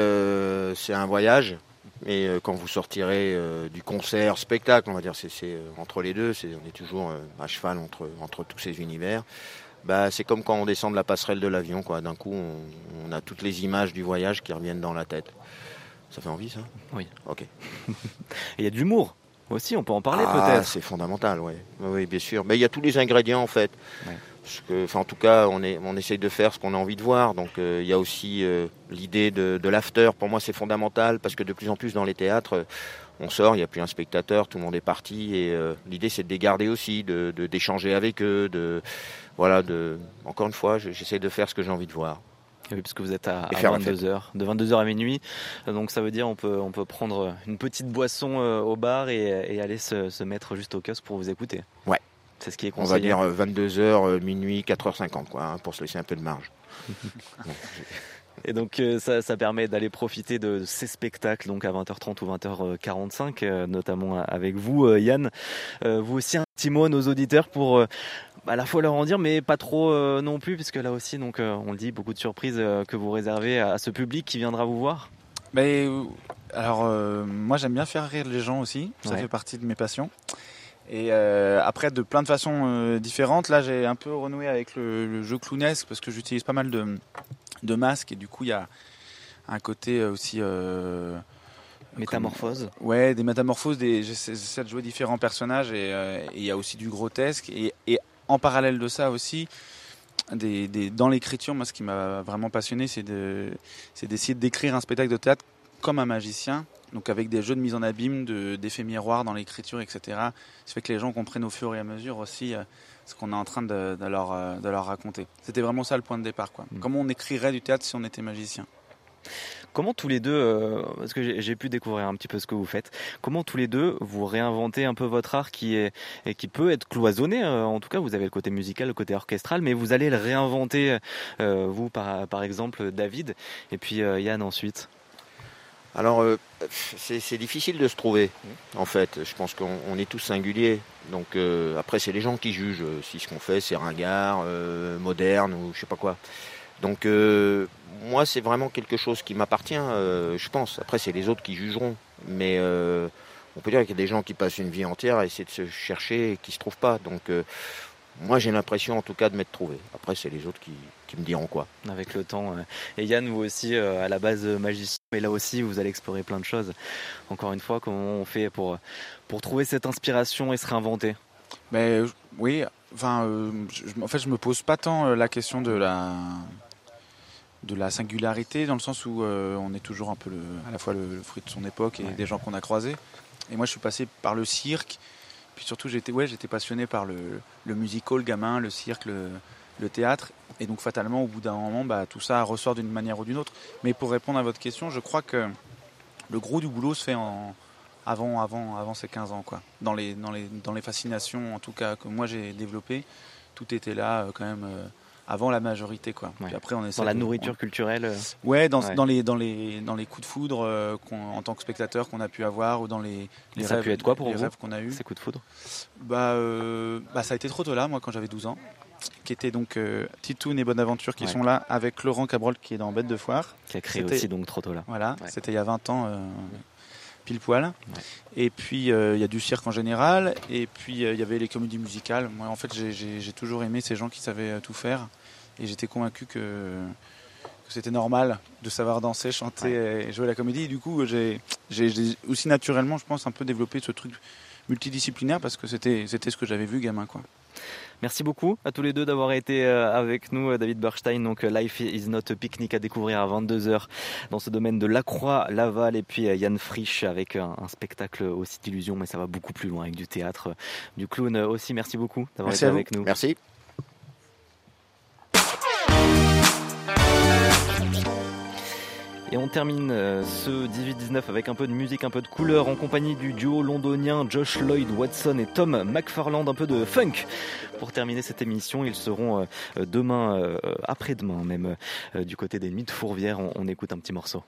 c'est un voyage. Et quand vous sortirez du concert, spectacle, on va dire, c'est entre les deux, on est toujours à cheval entre, tous ces univers. Bah, c'est comme quand on descend de la passerelle de l'avion, quoi. D'un coup, on a toutes les images du voyage qui reviennent dans la tête. Ça fait envie, ça Oui. Ok. [LAUGHS] Il y a de l'humour aussi, on peut en parler Ah, peut-être. C'est fondamental, oui. Oui, bien sûr. Mais il y a tous les ingrédients, en fait. Parce que, enfin, en tout cas, on, est, on essaye de faire ce qu'on a envie de voir. Donc, euh, il y a aussi euh, l'idée de, de l'after. Pour moi, c'est fondamental parce que de plus en plus dans les théâtres, on sort, il n'y a plus un spectateur, tout le monde est parti. Et euh, l'idée, c'est de les garder aussi, de de- d'échanger avec eux. De, voilà, de, encore une fois, je- j'essaie de faire ce que j'ai envie de voir. Oui, parce que vous êtes à, Et faire la fête. 22h, de 22h à minuit. Euh, Donc ça veut dire on peut, on peut prendre une petite boisson euh, au bar et, et aller se, se mettre juste au kiosque pour vous écouter. Ouais. C'est ce qui est On va conseillé. dire 22h, minuit, 4h50, quoi, hein, pour se laisser un peu de marge. [LAUGHS] Bon, Et donc euh, ça, ça, permet d'aller profiter de ces spectacles donc à 20h30 ou 20h45, euh, notamment avec vous, euh, Yann. vous aussi un petit mot à nos auditeurs pour à la fois leur en dire, mais pas trop non plus, puisque là aussi, donc on le dit, beaucoup de surprises que vous réservez à, ce public qui viendra vous voir. Mais alors moi j'aime bien faire rire les gens aussi, ça fait partie de mes passions. Et après, de plein de façons différentes, là j'ai un peu renoué avec le, le jeu clownesque parce que j'utilise pas mal de, de masques et du coup il y a un côté euh, aussi euh, métamorphose. ouais, des métamorphoses. Des, j'essaie de jouer différents personnages euh, et il y a aussi du grotesque et, en parallèle de ça aussi. Des, dans l'écriture, moi, ce qui m'a vraiment passionné, c'est de, c'est d'essayer d'écrire un spectacle de théâtre comme un magicien, donc avec des jeux de mise en abîme, de, d'effets miroirs dans l'écriture, etc. Ça fait que les gens comprennent au fur et à mesure aussi ce qu'on est en train de, leur, euh, de, leur, raconter. C'était vraiment ça le point de départ. Quoi. Mm. Comment on écrirait du théâtre si on était magicien? Comment tous les deux, euh, parce que j'ai pu découvrir un petit peu ce que vous faites, comment tous les deux vous réinventez un peu votre art qui peut être cloisonné. Euh, en tout cas, vous avez le côté musical, le côté orchestral, mais vous allez le réinventer vous par, exemple David et puis Yann ensuite. Alors, euh, c'est difficile de se trouver, en fait. Je pense qu'on est tous singuliers. Donc, euh, après, c'est les gens qui jugent euh, si ce qu'on fait, c'est ringard, moderne ou je sais pas quoi. Donc, moi, c'est vraiment quelque chose qui m'appartient, je pense. Après, c'est les autres qui jugeront. Mais on peut dire qu'il y a des gens qui passent une vie entière à essayer de se chercher et qui se trouvent pas. Donc, moi, j'ai l'impression, en tout cas, de m'être trouvé. Après, c'est les autres qui, me diront quoi. Avec le temps. Et Yann, vous aussi, à la base magicien, mais là aussi, vous allez explorer plein de choses. Encore une fois, comment on fait pour, pour trouver cette inspiration et se réinventer? Mais oui, enfin, euh, en fait, je me pose pas tant euh, la question de la de la singularité dans le sens où euh, on est toujours un peu le, à la fois le, fruit de son époque et des gens qu'on a croisés. Et moi, je suis passé par le cirque. Puis surtout, j'étais ouais, passionné par le, le musical gamin, le cirque, le, le théâtre. Et donc fatalement, au bout d'un moment, bah, tout ça ressort d'une manière ou d'une autre. Mais pour répondre à votre question, je crois que le gros du boulot se fait en, avant, avant, avant ces 15 ans. Quoi. Dans, les, dans, les, dans les fascinations, en tout cas, que moi j'ai développées, tout était là euh, quand même euh, avant la majorité. Quoi. après, on dans la nourriture culturelle euh, Ouais, dans, Dans, les, dans, les, dans les coups de foudre en tant que spectateur qu'on a pu avoir ou dans les, les rêves, a pu être quoi pour les rêves qu'on a eu. Ces coups de foudre? Bah, bah, Ça a été trop tôt là, moi, quand j'avais 12 ans qui était donc euh, Titoun et Bonaventure qui sont là avec Laurent Cabrol qui est dans Bête de Foire. Qui a créé aussi donc Trotto Voilà, c'était il y a 20 ans euh, pile poil. Et puis euh, il y a du cirque en général et puis il y avait les comédies musicales. Moi en fait j'ai toujours aimé ces gens qui savaient tout faire et j'étais convaincu que, c'était normal de savoir danser, chanter et jouer la comédie. Et du coup j'ai aussi naturellement je pense un peu développé ce truc multidisciplinaire parce que c'était ce que j'avais vu gamin quoi. Merci beaucoup à tous les deux d'avoir été euh, avec nous, euh, David Berstein. Donc, euh, Life is not a picnic à découvrir à 22h dans ce domaine de Lacroix, Laval et puis Yann Frisch avec un, spectacle aussi d'illusion, mais ça va beaucoup plus loin avec du théâtre, du clown aussi. Merci beaucoup d'avoir été avec nous. Merci. Et on termine euh, ce 18-19 avec un peu de musique, un peu de couleur en compagnie du duo londonien Josh Lloyd Watson et Tom McFarland, un peu de funk. Pour terminer cette émission, ils seront euh, demain, euh, après-demain même, du côté des Nuits de Fourvière. On, écoute un petit morceau.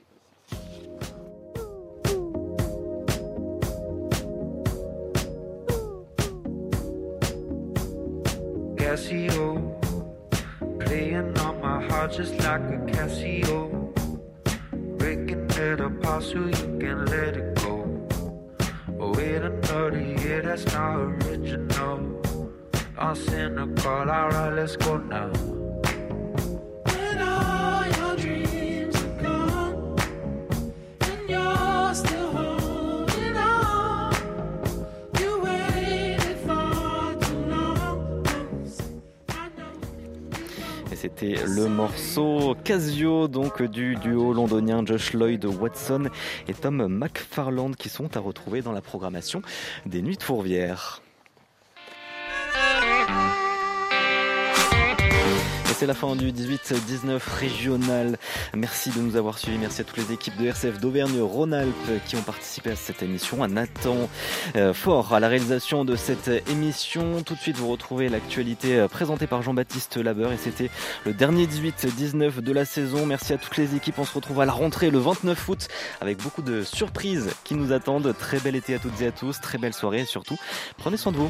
Let a pass so you can let it go. Oh, Wait another year, that's not original. I'm cynical, alright, let's go now. C'était le morceau Casio, donc du duo londonien Josh Lloyd Watson et Tom McFarland qui sont à retrouver dans la programmation des Nuits de Fourvière. C'est la fin du 18-19 régional. Merci de nous avoir suivis. Merci à toutes les équipes de RCF d'Auvergne-Rhône-Alpes qui ont participé à cette émission. À Nathan euh, Fort à la réalisation de cette émission. Tout de suite, vous retrouvez l'actualité euh, présentée par Jean-Baptiste Labeur et c'était le dernier 18-19 de la saison. Merci à toutes les équipes. On se retrouve à la rentrée le 29 août avec beaucoup de surprises qui nous attendent. Très bel été à toutes et à tous. Très belle soirée et surtout, prenez soin de vous.